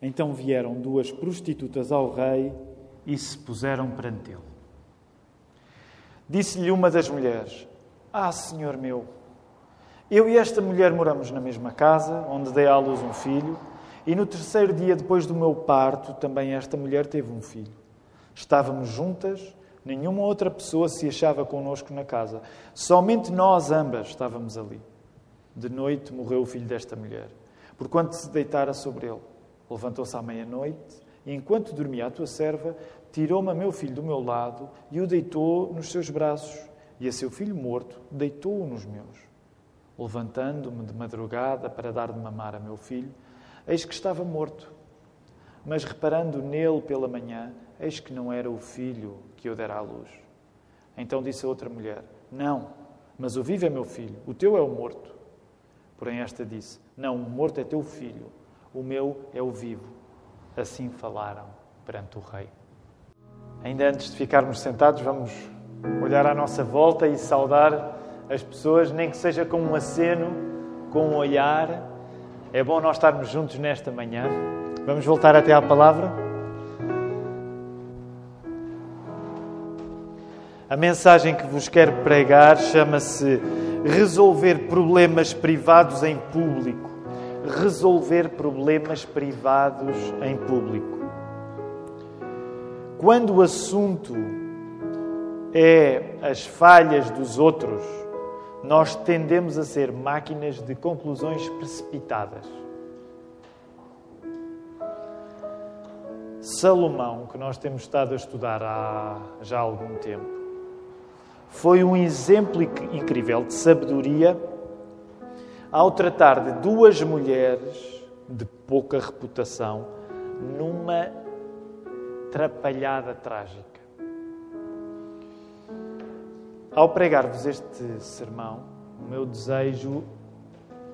Então vieram duas prostitutas ao rei e se puseram perante ele. Disse-lhe uma das mulheres: Ah, senhor meu, eu e esta mulher moramos na mesma casa, onde dei à luz um filho, e no terceiro dia depois do meu parto, também esta mulher teve um filho. Estávamos juntas, nenhuma outra pessoa se achava connosco na casa, somente nós ambas estávamos ali. De noite morreu o filho desta mulher, porquanto se deitara sobre ele. Levantou-se à meia-noite e, enquanto dormia a tua serva, tirou-me a meu filho do meu lado e o deitou nos seus braços, e a seu filho morto deitou-o nos meus. Levantando-me de madrugada para dar de mamar a meu filho, eis que estava morto. Mas reparando nele pela manhã, eis que não era o filho que eu dera à luz. Então disse a outra mulher: Não, mas o vivo é meu filho, o teu é o morto. Porém, esta disse: Não, o morto é teu filho, o meu é o vivo. Assim falaram perante o rei. Ainda antes de ficarmos sentados, vamos olhar à nossa volta e saudar as pessoas, nem que seja com um aceno, com um olhar. É bom nós estarmos juntos nesta manhã. Vamos voltar até à palavra. A mensagem que vos quero pregar chama-se Resolver problemas privados em público. Resolver problemas privados em público. Quando o assunto é as falhas dos outros, nós tendemos a ser máquinas de conclusões precipitadas. Salomão, que nós temos estado a estudar há já algum tempo, foi um exemplo incrível de sabedoria ao tratar de duas mulheres de pouca reputação numa trapalhada trágica. Ao pregar-vos este sermão, o meu desejo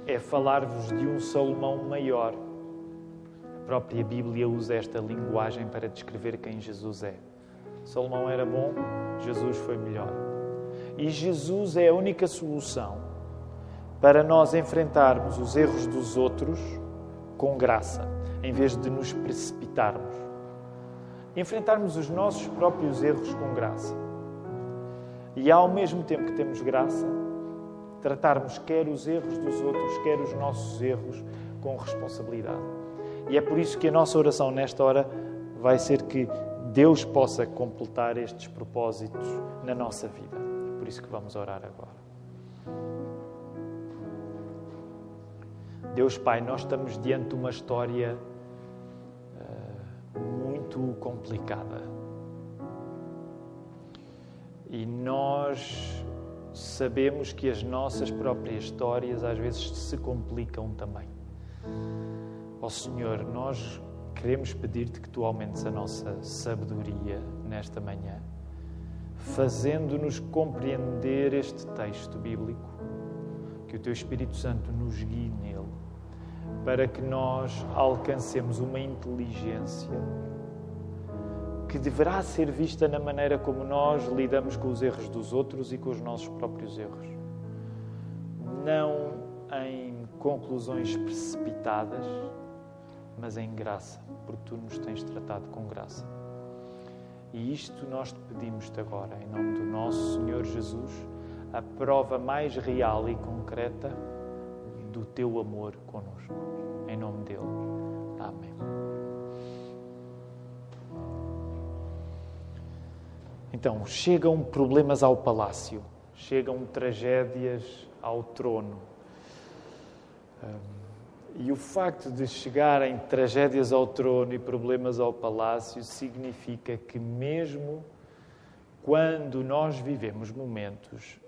é falar-vos de um Salomão maior. A própria Bíblia usa esta linguagem para descrever quem Jesus é. Salomão era bom, Jesus foi melhor. E Jesus é a única solução para nós enfrentarmos os erros dos outros com graça, em vez de nos precipitarmos enfrentarmos os nossos próprios erros com graça. E ao mesmo tempo que temos graça, tratarmos quer os erros dos outros, quer os nossos erros com responsabilidade. E é por isso que a nossa oração nesta hora vai ser que Deus possa completar estes propósitos na nossa vida. É por isso que vamos orar agora. Deus Pai, nós estamos diante de uma história muito complicada. E nós sabemos que as nossas próprias histórias às vezes se complicam também. Ó oh, Senhor, nós queremos pedir-te que tu aumentes a nossa sabedoria nesta manhã, fazendo-nos compreender este texto bíblico, que o teu Espírito Santo nos guie nele, para que nós alcancemos uma inteligência que deverá ser vista na maneira como nós lidamos com os erros dos outros e com os nossos próprios erros. Não em conclusões precipitadas, mas em graça, porque tu nos tens tratado com graça. E isto nós te pedimos-te agora, em nome do nosso Senhor Jesus, a prova mais real e concreta do teu amor conosco. Em nome dele. Amém. Então, chegam problemas ao palácio, chegam tragédias ao trono. E o facto de chegarem tragédias ao trono e problemas ao palácio significa que, mesmo quando nós vivemos momentos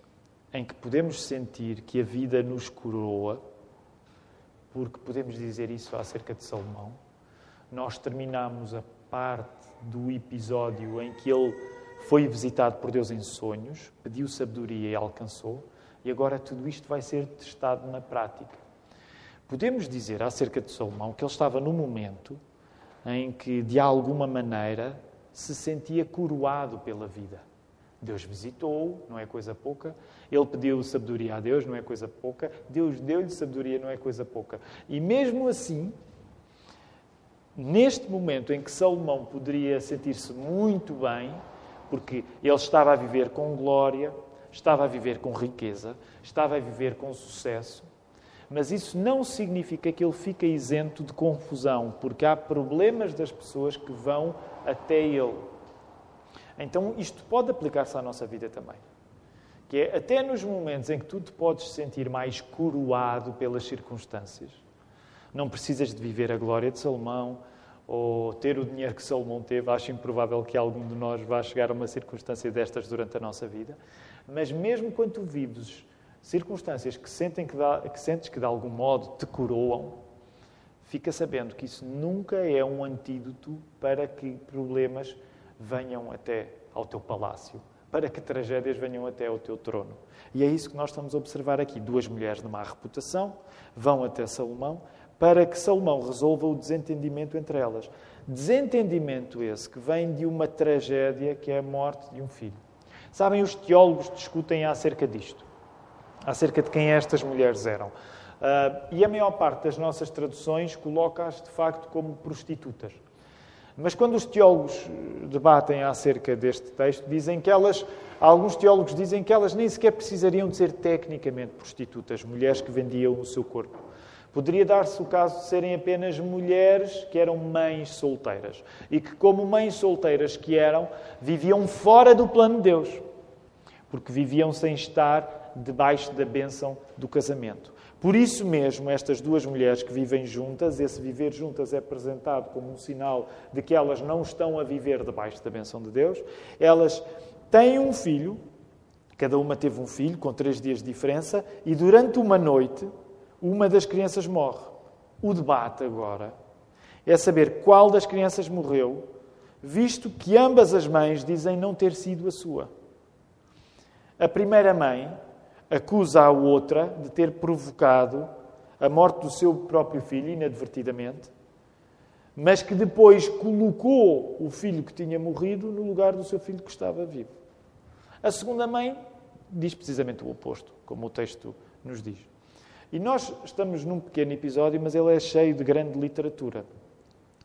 em que podemos sentir que a vida nos coroa, porque podemos dizer isso acerca de Salomão, nós terminamos a parte do episódio em que ele foi visitado por Deus em sonhos, pediu sabedoria e alcançou, e agora tudo isto vai ser testado na prática. Podemos dizer acerca de Salomão que ele estava num momento em que, de alguma maneira, se sentia coroado pela vida. Deus visitou, não é coisa pouca. Ele pediu sabedoria a Deus, não é coisa pouca. Deus deu-lhe sabedoria, não é coisa pouca. E mesmo assim, neste momento em que Salomão poderia sentir-se muito bem, porque ele estava a viver com glória, estava a viver com riqueza, estava a viver com sucesso, mas isso não significa que ele fica isento de confusão, porque há problemas das pessoas que vão até ele. Então, isto pode aplicar-se à nossa vida também. Que é até nos momentos em que tu te podes sentir mais coroado pelas circunstâncias. Não precisas de viver a glória de Salomão ou ter o dinheiro que Salomão teve. Acho improvável que algum de nós vá chegar a uma circunstância destas durante a nossa vida. Mas mesmo quando tu vives circunstâncias que, sentem que, dá, que sentes que de algum modo te coroam, fica sabendo que isso nunca é um antídoto para que problemas venham até ao teu palácio, para que tragédias venham até ao teu trono. E é isso que nós estamos a observar aqui. Duas mulheres de má reputação vão até Salomão para que Salomão resolva o desentendimento entre elas. Desentendimento esse que vem de uma tragédia que é a morte de um filho. Sabem, os teólogos discutem acerca disto acerca de quem estas mulheres eram. Uh, e a maior parte das nossas traduções coloca-as, de facto, como prostitutas. Mas quando os teólogos debatem acerca deste texto, dizem que elas, alguns teólogos dizem que elas nem sequer precisariam de ser tecnicamente prostitutas, mulheres que vendiam o seu corpo. Poderia dar-se o caso de serem apenas mulheres que eram mães solteiras e que, como mães solteiras que eram, viviam fora do plano de Deus, porque viviam sem estar debaixo da bênção do casamento. Por isso mesmo, estas duas mulheres que vivem juntas, esse viver juntas é apresentado como um sinal de que elas não estão a viver debaixo da bênção de Deus. Elas têm um filho, cada uma teve um filho, com três dias de diferença, e durante uma noite, uma das crianças morre. O debate agora é saber qual das crianças morreu, visto que ambas as mães dizem não ter sido a sua. A primeira mãe acusa a outra de ter provocado a morte do seu próprio filho, inadvertidamente, mas que depois colocou o filho que tinha morrido no lugar do seu filho que estava vivo. A segunda mãe diz precisamente o oposto, como o texto nos diz. E nós estamos num pequeno episódio, mas ele é cheio de grande literatura.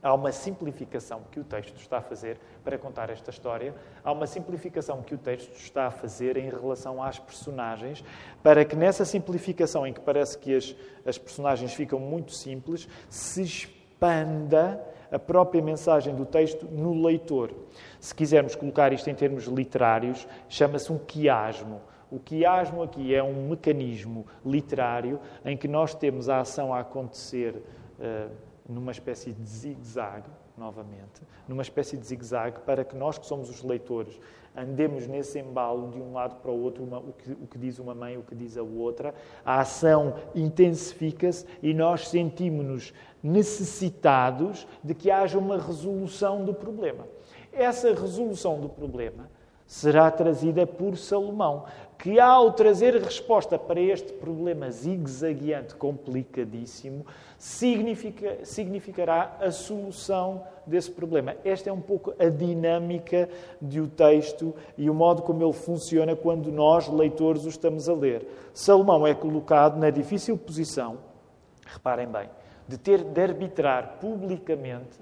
Há uma simplificação que o texto está a fazer para contar esta história. Há uma simplificação que o texto está a fazer em relação às personagens, para que nessa simplificação, em que parece que as, as personagens ficam muito simples, se expanda a própria mensagem do texto no leitor. Se quisermos colocar isto em termos literários, chama-se um quiasmo. O quiasmo aqui é um mecanismo literário em que nós temos a ação a acontecer. Uh, numa espécie de zigue-zague, novamente, numa espécie de zigue-zague para que nós que somos os leitores andemos nesse embalo de um lado para o outro, uma, o, que, o que diz uma mãe, o que diz a outra, a ação intensifica-se e nós sentimos-nos necessitados de que haja uma resolução do problema. Essa resolução do problema será trazida por Salomão, que ao trazer resposta para este problema zigue-zagueante, complicadíssimo, significa, significará a solução desse problema. Esta é um pouco a dinâmica do texto e o modo como ele funciona quando nós, leitores, o estamos a ler. Salomão é colocado na difícil posição, reparem bem, de ter de arbitrar publicamente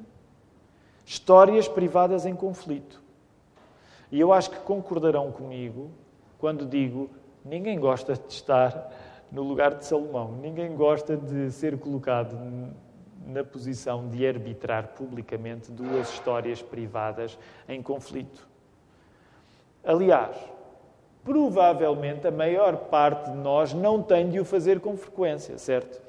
histórias privadas em conflito. E eu acho que concordarão comigo quando digo ninguém gosta de estar no lugar de Salomão, ninguém gosta de ser colocado na posição de arbitrar publicamente duas histórias privadas em conflito. Aliás, provavelmente a maior parte de nós não tem de o fazer com frequência, certo?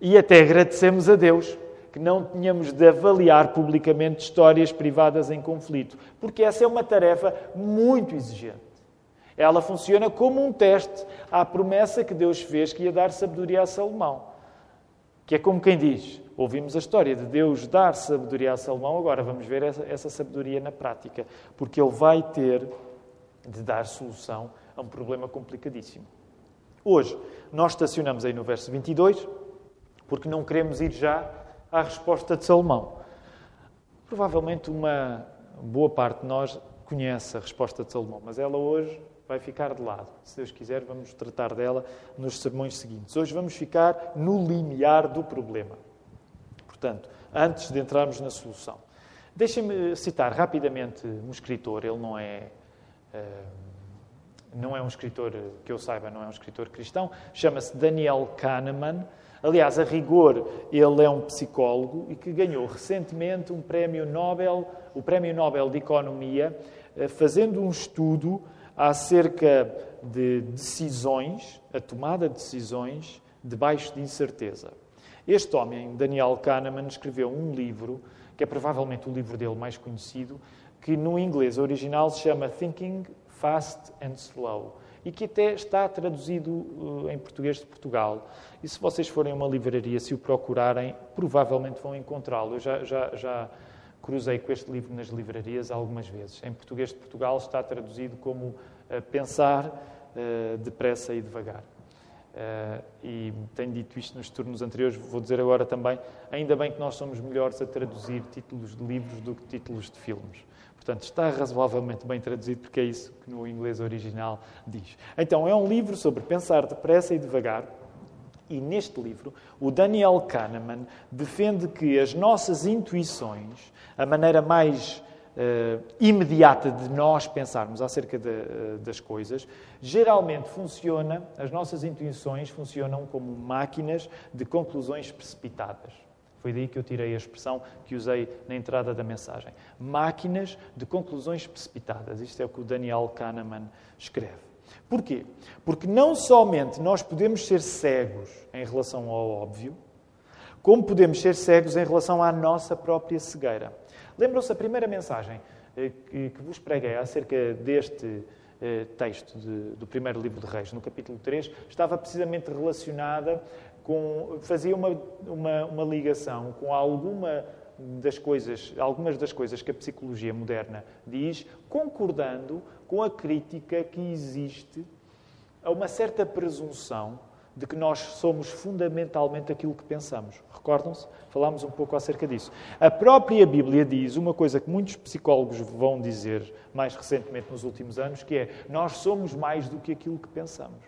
E até agradecemos a Deus que não tenhamos de avaliar publicamente histórias privadas em conflito, porque essa é uma tarefa muito exigente. Ela funciona como um teste à promessa que Deus fez que ia dar sabedoria a Salomão. Que é como quem diz: ouvimos a história de Deus dar sabedoria a Salomão, agora vamos ver essa, essa sabedoria na prática, porque ele vai ter de dar solução a um problema complicadíssimo. Hoje, nós estacionamos aí no verso 22, porque não queremos ir já à resposta de Salomão. Provavelmente uma boa parte de nós conhece a resposta de Salomão, mas ela hoje vai ficar de lado. Se Deus quiser, vamos tratar dela nos sermões seguintes. Hoje vamos ficar no limiar do problema. Portanto, antes de entrarmos na solução. Deixem-me citar rapidamente um escritor, ele não é. Uh, não é um escritor, que eu saiba, não é um escritor cristão, chama-se Daniel Kahneman. Aliás, a rigor, ele é um psicólogo e que ganhou recentemente um prémio Nobel, o Prémio Nobel de Economia, eh, fazendo um estudo acerca de decisões, a tomada de decisões debaixo de incerteza. Este homem, Daniel Kahneman, escreveu um livro, que é provavelmente o livro dele mais conhecido, que no inglês original se chama Thinking Fast and Slow e que até está traduzido uh, em português de Portugal. E se vocês forem a uma livraria, se o procurarem, provavelmente vão encontrá-lo. Eu já, já, já cruzei com este livro nas livrarias algumas vezes. Em português de Portugal está traduzido como uh, Pensar uh, depressa e devagar. Uh, e tenho dito isto nos turnos anteriores, vou dizer agora também. Ainda bem que nós somos melhores a traduzir títulos de livros do que títulos de filmes. Portanto, está razoavelmente bem traduzido, porque é isso que no inglês original diz. Então, é um livro sobre pensar depressa e devagar. E neste livro, o Daniel Kahneman defende que as nossas intuições, a maneira mais uh, imediata de nós pensarmos acerca de, uh, das coisas, geralmente funciona, as nossas intuições funcionam como máquinas de conclusões precipitadas. Foi daí que eu tirei a expressão que usei na entrada da mensagem. Máquinas de conclusões precipitadas. Isto é o que o Daniel Kahneman escreve. Porquê? Porque não somente nós podemos ser cegos em relação ao óbvio, como podemos ser cegos em relação à nossa própria cegueira. Lembram-se a primeira mensagem eh, que vos preguei acerca deste eh, texto do primeiro livro de Reis, no capítulo 3, estava precisamente relacionada com, fazia uma, uma, uma ligação com alguma das coisas, algumas das coisas que a psicologia moderna diz, concordando com a crítica que existe a uma certa presunção de que nós somos fundamentalmente aquilo que pensamos. Recordam-se? Falámos um pouco acerca disso. A própria Bíblia diz uma coisa que muitos psicólogos vão dizer mais recentemente nos últimos anos, que é: nós somos mais do que aquilo que pensamos.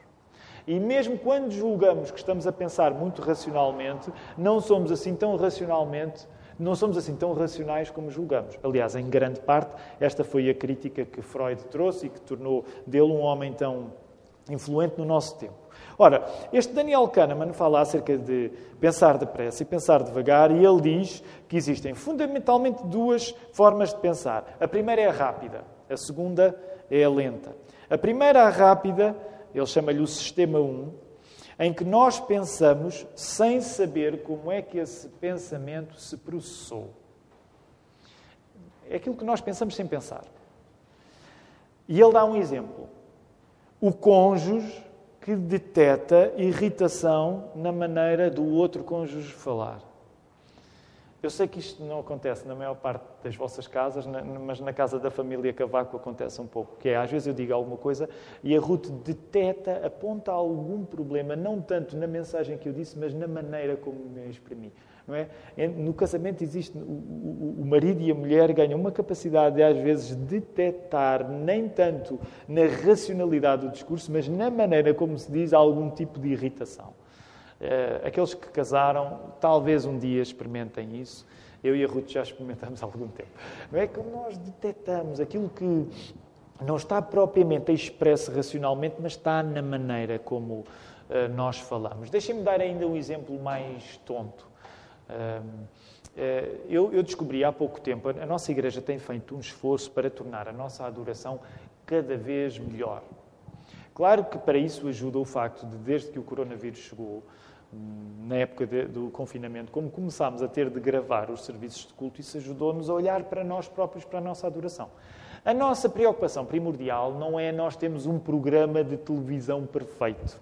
E mesmo quando julgamos que estamos a pensar muito racionalmente, não somos assim tão racionalmente, não somos assim tão racionais como julgamos. Aliás, em grande parte, esta foi a crítica que Freud trouxe e que tornou dele um homem tão influente no nosso tempo. Ora, este Daniel Kahneman fala acerca de pensar depressa e pensar devagar, e ele diz que existem fundamentalmente duas formas de pensar. A primeira é a rápida, a segunda é a lenta. A primeira, a rápida, ele chama-lhe o Sistema 1, em que nós pensamos sem saber como é que esse pensamento se processou. É aquilo que nós pensamos sem pensar. E ele dá um exemplo. O cônjuge que detecta irritação na maneira do outro cônjuge falar. Eu sei que isto não acontece na maior parte das vossas casas, mas na casa da família Cavaco acontece um pouco. Que é, às vezes eu digo alguma coisa e a Ruth deteta, aponta algum problema, não tanto na mensagem que eu disse, mas na maneira como me exprimi. Não é? No casamento existe, o, marido e a mulher ganham uma capacidade de, às vezes, detectar, nem tanto na racionalidade do discurso, mas na maneira como se diz algum tipo de irritação. Uh, aqueles que casaram, talvez um dia experimentem isso. Eu e a Ruth já experimentamos há algum tempo. Não é que nós detectamos aquilo que não está propriamente expresso racionalmente, mas está na maneira como uh, nós falamos. Deixem-me dar ainda um exemplo mais tonto. Uh, eu, eu descobri há pouco tempo, a nossa igreja tem feito um esforço para tornar a nossa adoração cada vez melhor. Claro que para isso ajuda o facto de, desde que o coronavírus chegou, na época de, do confinamento, como começámos a ter de gravar os serviços de culto, isso ajudou-nos a olhar para nós próprios, para a nossa adoração. A nossa preocupação primordial não é nós termos um programa de televisão perfeito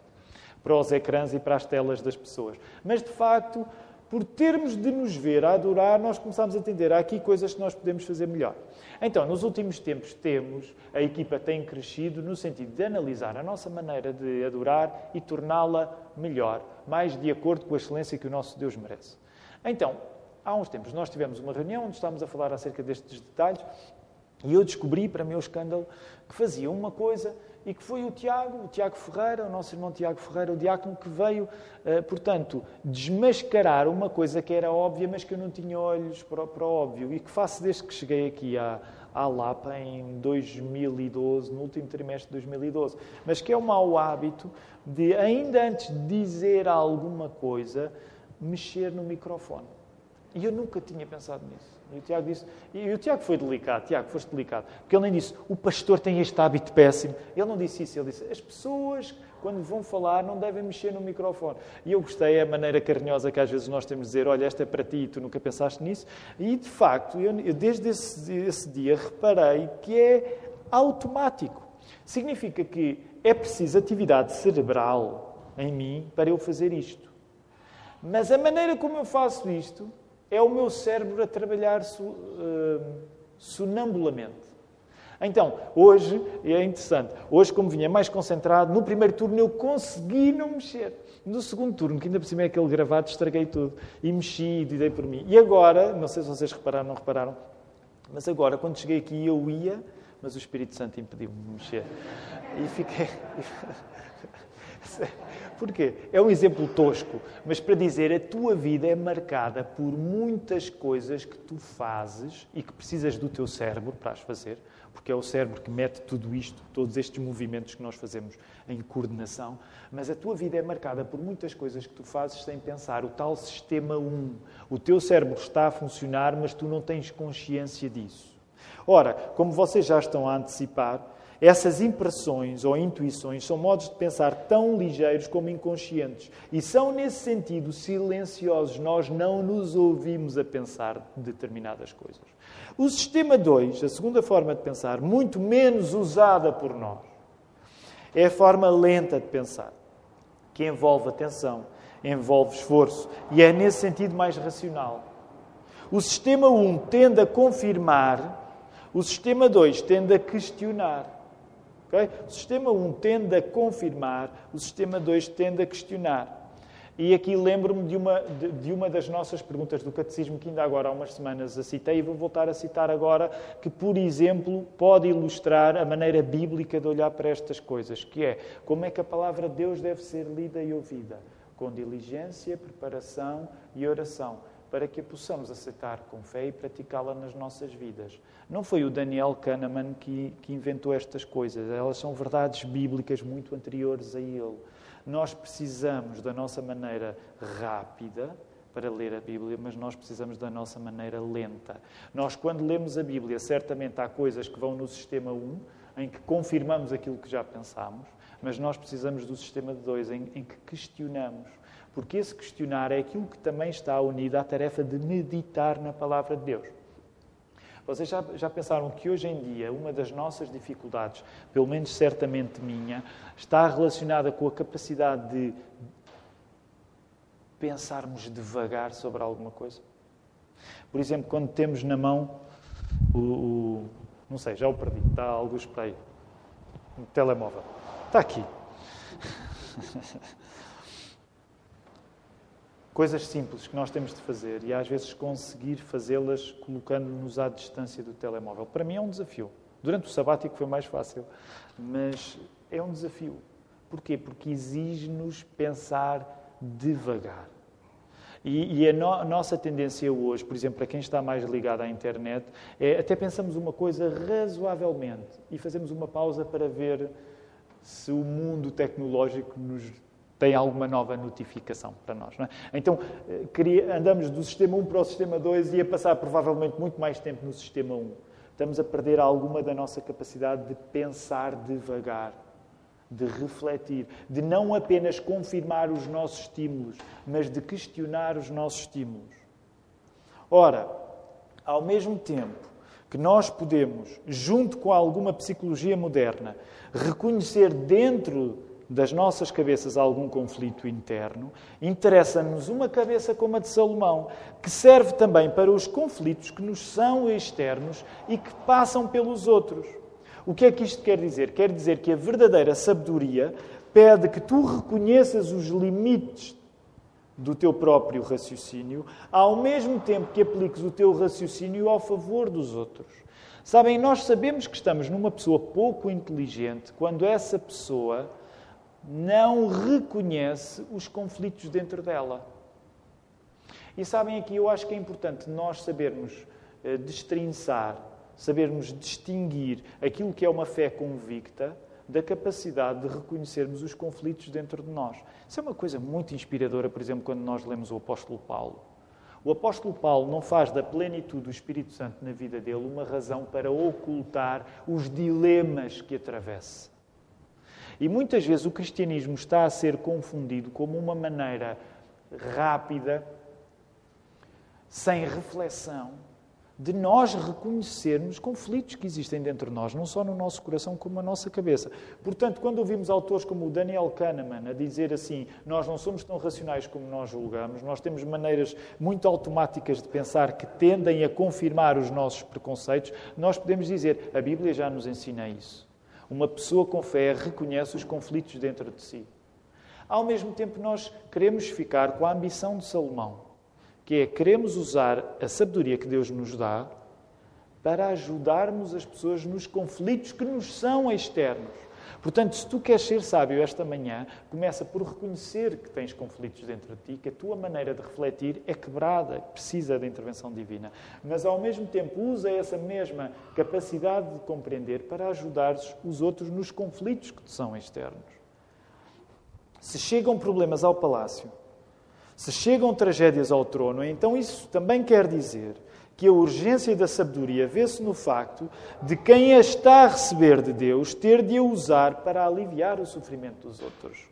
para os ecrãs e para as telas das pessoas, mas de facto por termos de nos ver a adorar, nós começamos a entender há aqui coisas que nós podemos fazer melhor. Então, nos últimos tempos temos, a equipa tem crescido no sentido de analisar a nossa maneira de adorar e torná-la melhor, mais de acordo com a excelência que o nosso Deus merece. Então, há uns tempos nós tivemos uma reunião onde estávamos a falar acerca destes detalhes e eu descobri, para meu escândalo, que fazia uma coisa e que foi o Tiago, o Tiago Ferreira, o nosso irmão Tiago Ferreira, o diácono, que veio, eh, portanto, desmascarar uma coisa que era óbvia, mas que eu não tinha olhos para, para óbvio e que faço desde que cheguei aqui à, à Lapa em 2012, no último trimestre de 2012. Mas que é o mau hábito de, ainda antes de dizer alguma coisa, mexer no microfone. E eu nunca tinha pensado nisso. E o Tiago disse, e o Tiago foi delicado, Tiago, foste delicado, porque ele nem disse, o pastor tem este hábito péssimo. Ele não disse isso, ele disse, as pessoas, quando vão falar, não devem mexer no microfone. E eu gostei, a maneira carinhosa que às vezes nós temos de dizer, olha, esta é para ti e tu nunca pensaste nisso. E, de facto, eu, eu desde esse, esse dia reparei que é automático. Significa que é preciso atividade cerebral em mim para eu fazer isto. Mas a maneira como eu faço isto é o meu cérebro a trabalhar uh, sonambulamente. Então, hoje, é interessante, hoje, como vinha mais concentrado, no primeiro turno eu consegui não mexer. No segundo turno, que ainda por cima é aquele gravado, estraguei tudo. E mexi e dei por mim. E agora, não sei se vocês repararam ou não repararam, mas agora, quando cheguei aqui, eu ia, mas o Espírito Santo impediu-me de mexer. E fiquei. Porquê? É um exemplo tosco, mas para dizer a tua vida é marcada por muitas coisas que tu fazes e que precisas do teu cérebro para as fazer, porque é o cérebro que mete tudo isto, todos estes movimentos que nós fazemos em coordenação, mas a tua vida é marcada por muitas coisas que tu fazes sem pensar, o tal sistema 1. O teu cérebro está a funcionar, mas tu não tens consciência disso. Ora, como vocês já estão a antecipar, essas impressões ou intuições são modos de pensar tão ligeiros como inconscientes e são, nesse sentido, silenciosos. Nós não nos ouvimos a pensar determinadas coisas. O sistema 2, a segunda forma de pensar, muito menos usada por nós, é a forma lenta de pensar, que envolve atenção, envolve esforço e é, nesse sentido, mais racional. O sistema 1 um tende a confirmar, o sistema 2 tende a questionar. Okay? O sistema 1 tende a confirmar, o sistema 2 tende a questionar. E aqui lembro-me de uma, de, de, uma das nossas perguntas do Catecismo, que ainda agora há umas semanas a citei, e vou voltar a citar agora, que, por exemplo, pode ilustrar a maneira bíblica de olhar para estas coisas, que é como é que a palavra de Deus deve ser lida e ouvida? Com diligência, preparação e oração para que a possamos aceitar com fé e praticá-la nas nossas vidas. Não foi o Daniel Kahneman que, que inventou estas coisas, elas são verdades bíblicas muito anteriores a ele. Nós precisamos da nossa maneira rápida para ler a Bíblia, mas nós precisamos da nossa maneira lenta. Nós, quando lemos a Bíblia, certamente há coisas que vão no sistema 1, em que confirmamos aquilo que já pensámos, mas nós precisamos do sistema 2, em, em que questionamos porque esse questionar é aquilo que também está unido à tarefa de meditar na palavra de Deus. Vocês já, já, pensaram que hoje em dia uma das nossas dificuldades, pelo menos certamente minha, está relacionada com a capacidade de pensarmos devagar sobre alguma coisa? Por exemplo, quando temos na mão o. o não sei, já o perdi, está alguns para aí. Um telemóvel. Está aqui. coisas simples que nós temos de fazer e às vezes conseguir fazê-las colocando-nos à distância do telemóvel. Para mim é um desafio. Durante o sabático foi mais fácil, mas é um desafio. Porquê? Porque exige-nos pensar devagar. E, e a, no, nossa tendência hoje, por exemplo, para quem está mais ligado à internet, é até pensamos uma coisa razoavelmente e fazemos uma pausa para ver se o mundo tecnológico nos tem alguma nova notificação para nós. É? Então, eh, andamos do sistema 1 para o sistema 2 e a passar provavelmente muito mais tempo no sistema 1. Estamos a perder alguma da nossa capacidade de pensar devagar, de refletir, de não apenas confirmar os nossos estímulos, mas de questionar os nossos estímulos. Ora, ao mesmo tempo que nós podemos, junto com alguma psicologia moderna, reconhecer dentro das nossas cabeças algum conflito interno, interessa-nos uma cabeça como a de Salomão, que serve também para os conflitos que nos são externos e que passam pelos outros. O que é que isto quer dizer? Quer dizer que a verdadeira sabedoria pede que tu reconheças os limites do teu próprio raciocínio, ao mesmo tempo que apliques o teu raciocínio ao favor dos outros. Sabem, nós sabemos que estamos numa pessoa pouco inteligente quando essa pessoa não reconhece os conflitos dentro dela. E sabem aqui, eu acho que é importante nós sabermos uh, destrinçar, sabermos distinguir aquilo que é uma fé convicta da capacidade de reconhecermos os conflitos dentro de nós. Isso é uma coisa muito inspiradora, por exemplo, quando nós lemos o apóstolo Paulo. O apóstolo Paulo não faz da plenitude do Espírito Santo na vida dele uma razão para ocultar os dilemas que atravessa. E muitas vezes o cristianismo está a ser confundido como uma maneira rápida, sem reflexão, de nós reconhecermos conflitos que existem dentro de nós, não só no nosso coração, como na nossa cabeça. Portanto, quando ouvimos autores como o Daniel Kahneman a dizer assim, nós não somos tão racionais como nós julgamos, nós temos maneiras muito automáticas de pensar que tendem a confirmar os nossos preconceitos, nós podemos dizer, a Bíblia já nos ensina isso. Uma pessoa com fé reconhece os conflitos dentro de si. Ao mesmo tempo, nós queremos ficar com a ambição de Salomão que é queremos usar a sabedoria que Deus nos dá para ajudarmos as pessoas nos conflitos que nos são externos. Portanto, se tu queres ser sábio esta manhã, começa por reconhecer que tens conflitos dentro de ti, que a tua maneira de refletir é quebrada, precisa da intervenção divina. Mas, ao mesmo tempo, usa essa mesma capacidade de compreender para ajudar os outros nos conflitos que te são externos. Se chegam problemas ao palácio, se chegam tragédias ao trono, então isso também quer dizer que a urgência da sabedoria vê-se no facto de quem a está a receber de Deus ter de a usar para aliviar o sofrimento dos outros.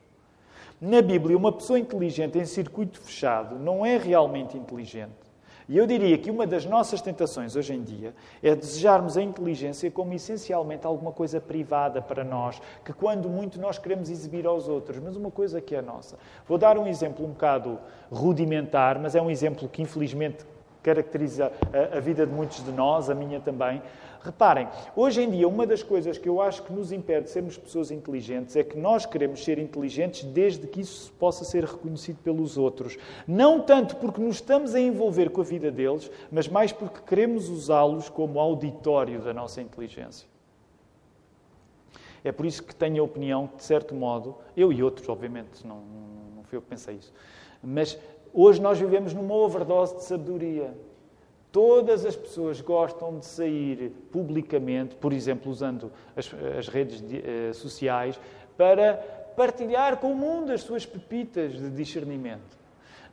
Na Bíblia, uma pessoa inteligente em circuito fechado não é realmente inteligente. E eu diria que uma das nossas tentações hoje em dia é desejarmos a inteligência como essencialmente alguma coisa privada para nós, que quando muito nós queremos exibir aos outros, mas uma coisa que é nossa. Vou dar um exemplo um bocado rudimentar, mas é um exemplo que infelizmente caracteriza a, a vida de muitos de nós, a minha também. Reparem, hoje em dia, uma das coisas que eu acho que nos impede de sermos pessoas inteligentes é que nós queremos ser inteligentes desde que isso possa ser reconhecido pelos outros. Não tanto porque nos estamos a envolver com a vida deles, mas mais porque queremos usá-los como auditório da nossa inteligência. É por isso que tenho a opinião que, de certo modo, eu e outros, obviamente, não, não fui eu que pensei isso, mas hoje nós vivemos numa overdose de sabedoria. Todas as pessoas gostam de sair publicamente, por exemplo, usando as, as redes de, uh, sociais, para partilhar com o mundo as suas pepitas de discernimento.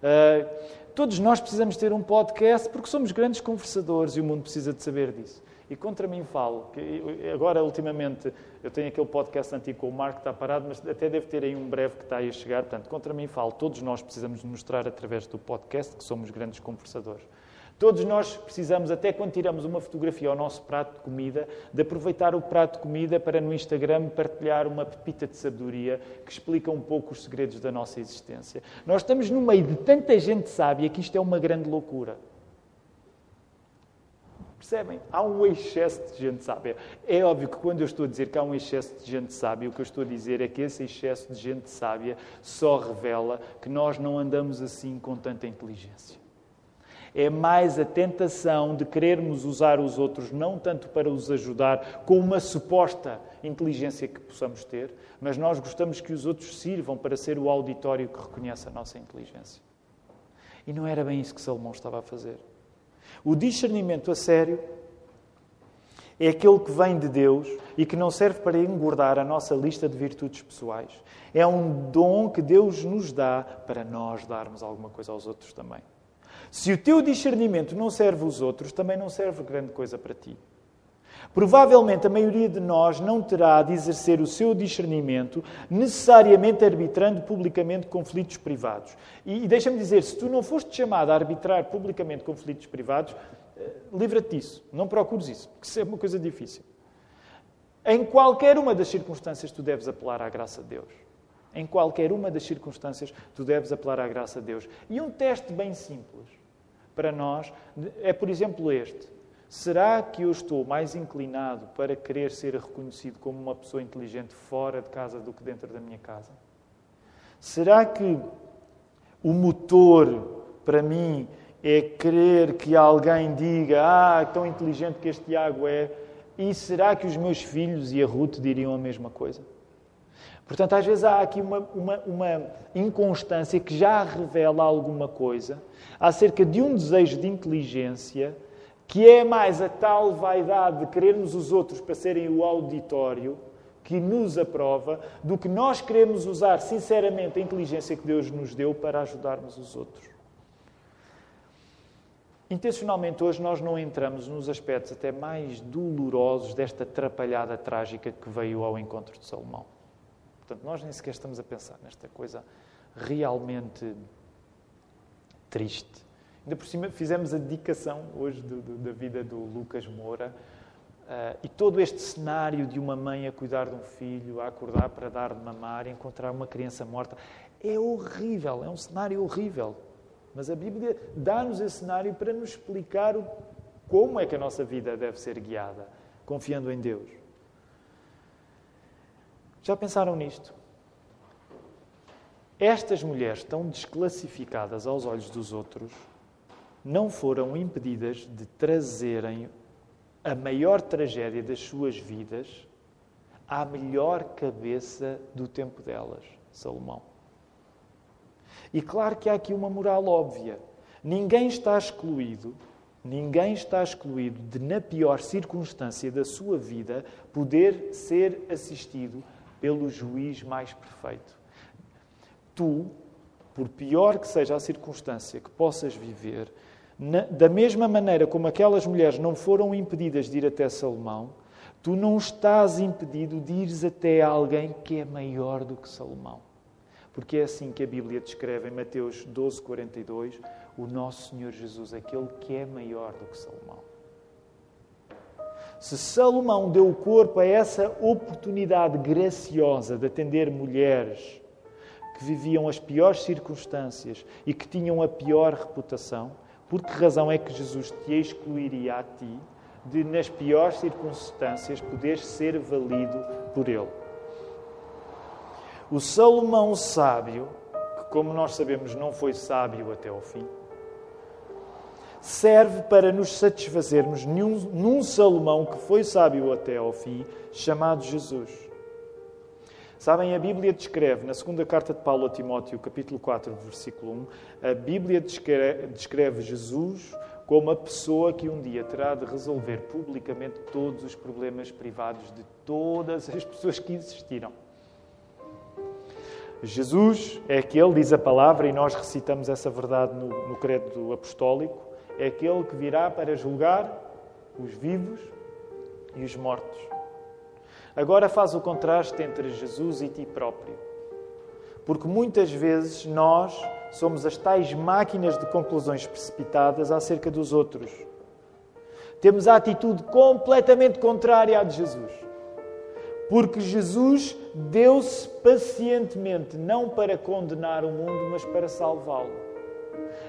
Uh, todos nós precisamos ter um podcast porque somos grandes conversadores e o mundo precisa de saber disso. E contra mim falo, que agora ultimamente eu tenho aquele podcast antigo com o Marco está parado, mas até deve ter aí um breve que está aí a chegar. Portanto, contra mim falo, todos nós precisamos mostrar através do podcast que somos grandes conversadores. Todos nós precisamos, até quando tiramos uma fotografia ao nosso prato de comida, de aproveitar o prato de comida para no Instagram partilhar uma pepita de sabedoria que explica um pouco os segredos da nossa existência. Nós estamos no meio de tanta gente sábia que isto é uma grande loucura. Percebem? Há um excesso de gente sábia. É óbvio que quando eu estou a dizer que há um excesso de gente sábia, o que eu estou a dizer é que esse excesso de gente sábia só revela que nós não andamos assim com tanta inteligência é mais a tentação de querermos usar os outros não tanto para os ajudar com uma suposta inteligência que possamos ter, mas nós gostamos que os outros sirvam para ser o auditório que reconhece a nossa inteligência. E não era bem isso que Salomão estava a fazer. O discernimento a sério é aquele que vem de Deus e que não serve para engordar a nossa lista de virtudes pessoais. É um dom que Deus nos dá para nós darmos alguma coisa aos outros também. Se o teu discernimento não serve os outros, também não serve grande coisa para ti. Provavelmente a maioria de nós não terá de exercer o seu discernimento necessariamente arbitrando publicamente conflitos privados. E, e deixa-me dizer, se tu não foste chamado a arbitrar publicamente conflitos privados, eh, livra-te disso. Não procures isso, porque isso é uma coisa difícil. Em qualquer uma das circunstâncias, tu deves apelar à graça de Deus. Em qualquer uma das circunstâncias, tu deves apelar à graça de Deus. E um teste bem simples para nós é, por exemplo, este. Será que eu estou mais inclinado para querer ser reconhecido como uma pessoa inteligente fora de casa do que dentro da minha casa? Será que O motor, para mim, é querer que alguém diga: Ah, tão inteligente que este Tiago é. E será que os meus filhos e a Ruth diriam a mesma coisa? Portanto, às vezes há aqui uma, uma, uma, inconstância que já revela alguma coisa acerca de um desejo de inteligência que é mais a tal vaidade de querermos os outros para serem o auditório que nos aprova do que nós queremos usar sinceramente a inteligência que Deus nos deu para ajudarmos os outros. Intencionalmente, hoje nós não entramos nos aspectos até mais dolorosos desta atrapalhada trágica que veio ao encontro de Salomão. Portanto, nós nem sequer estamos a pensar nesta coisa realmente triste. Ainda por cima, fizemos a dedicação hoje do, do, da vida do Lucas Moura uh, e todo este cenário de uma mãe a cuidar de um filho, a acordar para dar de mamar, encontrar uma criança morta. É horrível, é um cenário horrível. Mas a Bíblia dá-nos esse cenário para nos explicar o, como é que a nossa vida deve ser guiada, confiando em Deus. Já pensaram nisto? Estas mulheres tão desclassificadas aos olhos dos outros não foram impedidas de trazerem a maior tragédia das suas vidas à melhor cabeça do tempo delas, Salomão. E claro que há aqui uma moral óbvia. Ninguém está excluído, ninguém está excluído de, na pior circunstância da sua vida, poder ser assistido pelo juiz mais perfeito. Tu, por pior que seja a circunstância que possas viver, na, da mesma maneira como aquelas mulheres não foram impedidas de ir até Salomão, tu não estás impedido de ires até alguém que é maior do que Salomão. Porque é assim que a Bíblia descreve em Mateus 12, 42, o nosso Senhor Jesus, aquele que é maior do que Salomão. Se Salomão deu o corpo a essa oportunidade graciosa de atender mulheres que viviam as piores circunstâncias e que tinham a pior reputação, por que razão é que Jesus te excluiria a ti de, nas piores circunstâncias, poderes ser valido por Ele? O Salomão sábio, que como nós sabemos não foi sábio até ao fim, serve para nos satisfazermos num, num Salomão que foi sábio até ao fim, chamado Jesus. Sabem, a Bíblia descreve, na segunda carta de Paulo a Timóteo, capítulo 4, versículo 1, a Bíblia descreve, descreve Jesus como a pessoa que um dia terá de resolver publicamente todos os problemas privados de todas as pessoas que existiram. Jesus é aquele, diz a palavra, e nós recitamos essa verdade no, no credo apostólico, é aquele que virá para julgar os vivos e os mortos. Agora faz o contraste entre Jesus e ti próprio. Porque muitas vezes nós somos as tais máquinas de conclusões precipitadas acerca dos outros. Temos a atitude completamente contrária à de Jesus. Porque Jesus deu-se pacientemente, não para condenar o mundo, mas para salvá-lo.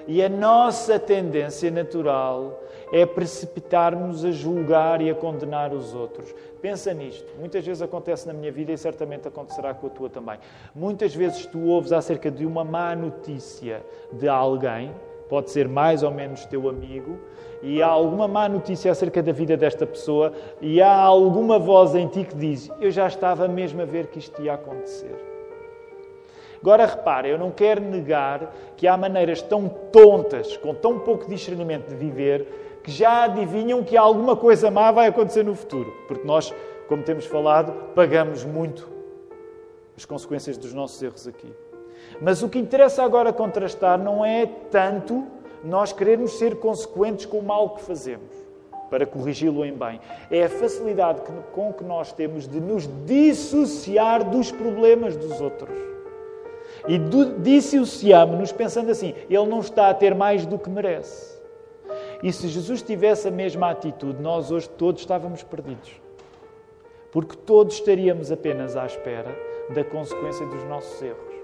E a nossa tendência natural é precipitar-nos a julgar e a condenar os outros. Pensa nisto. Muitas vezes acontece na minha vida e certamente acontecerá com a tua também. Muitas vezes tu ouves acerca de uma má notícia de alguém, pode ser mais ou menos teu amigo, e há alguma má notícia acerca da vida desta pessoa e há alguma voz em ti que diz: Eu já estava mesmo a ver que isto ia acontecer. Agora repara, eu não quero negar que há maneiras tão tontas, com tão pouco discernimento de viver, que já adivinham que alguma coisa má vai acontecer no futuro. Porque nós, como temos falado, pagamos muito as consequências dos nossos erros aqui. Mas o que interessa agora contrastar não é tanto nós queremos ser consequentes com o mal que fazemos, para corrigi-lo em bem. É a facilidade com que nós temos de nos dissociar dos problemas dos outros. E dissociamos-nos pensando assim: ele não está a ter mais do que merece. E se Jesus tivesse a mesma atitude, nós hoje todos estávamos perdidos. Porque todos estaríamos apenas à espera da consequência dos nossos erros.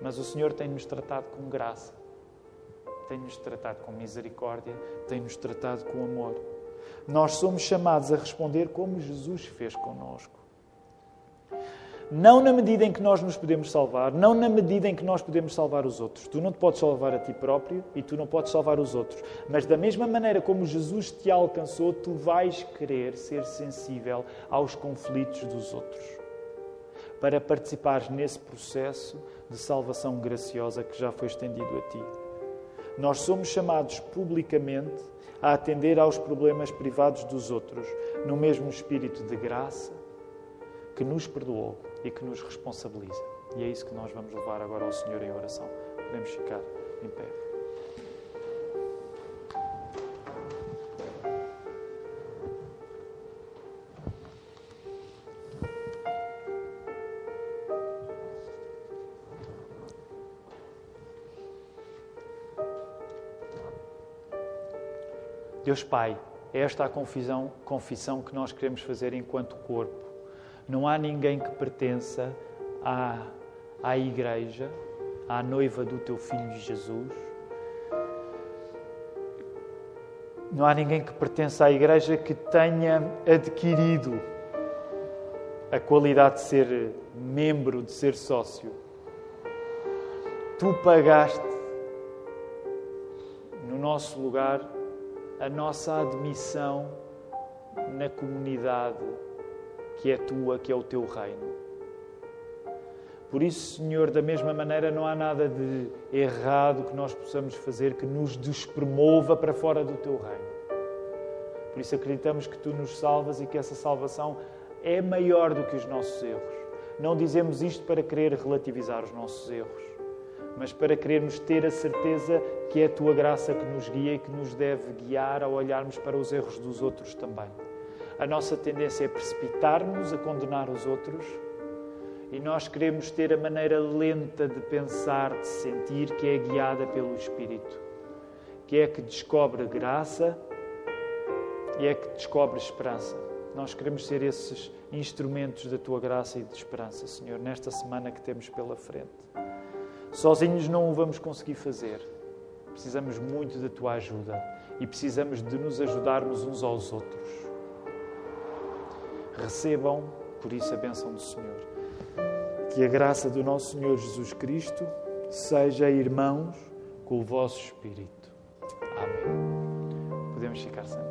Mas o Senhor tem-nos tratado com graça tem-nos tratado com misericórdia, tem-nos tratado com amor. Nós somos chamados a responder como Jesus fez conosco. Não na medida em que nós nos podemos salvar, não na medida em que nós podemos salvar os outros. Tu não te podes salvar a ti próprio e tu não podes salvar os outros. Mas da mesma maneira como Jesus te alcançou, tu vais querer ser sensível aos conflitos dos outros. Para participares nesse processo de salvação graciosa que já foi estendido a ti. Nós somos chamados publicamente a atender aos problemas privados dos outros, no mesmo espírito de graça que nos perdoou e que nos responsabiliza. E é isso que nós vamos levar agora ao Senhor em oração. Podemos ficar em pé. Deus Pai, é esta a confissão, confissão que nós queremos fazer enquanto corpo não há ninguém que pertença à, à Igreja, à noiva do teu Filho Jesus. Não há ninguém que pertença à Igreja que tenha adquirido a qualidade de ser membro, de ser sócio. Tu pagaste no nosso lugar a nossa admissão na comunidade que é tua, que é o teu reino. Por isso, Senhor, da mesma maneira, não há nada de errado que nós possamos fazer que nos despromova para fora do teu reino. Por isso, acreditamos que tu nos salvas e que essa salvação é maior do que os nossos erros. Não dizemos isto para querer relativizar os nossos erros, mas para querermos ter a certeza que é a tua graça que nos guia e que nos deve guiar ao olharmos para os erros dos outros também a nossa tendência é precipitar-nos a condenar os outros e nós queremos ter a maneira lenta de pensar, de sentir, que é guiada pelo Espírito, que é que descobre graça e é que descobre esperança. Nós queremos ser esses instrumentos da tua graça e de esperança, Senhor, nesta semana que temos pela frente. Sozinhos não o vamos conseguir fazer. Precisamos muito da tua ajuda e precisamos de nos ajudarmos uns aos outros recebam, por isso, a bênção do Senhor. Que a graça do nosso Senhor Jesus Cristo seja, irmãos, com o vosso Espírito. Amém. Podemos ficar sentados.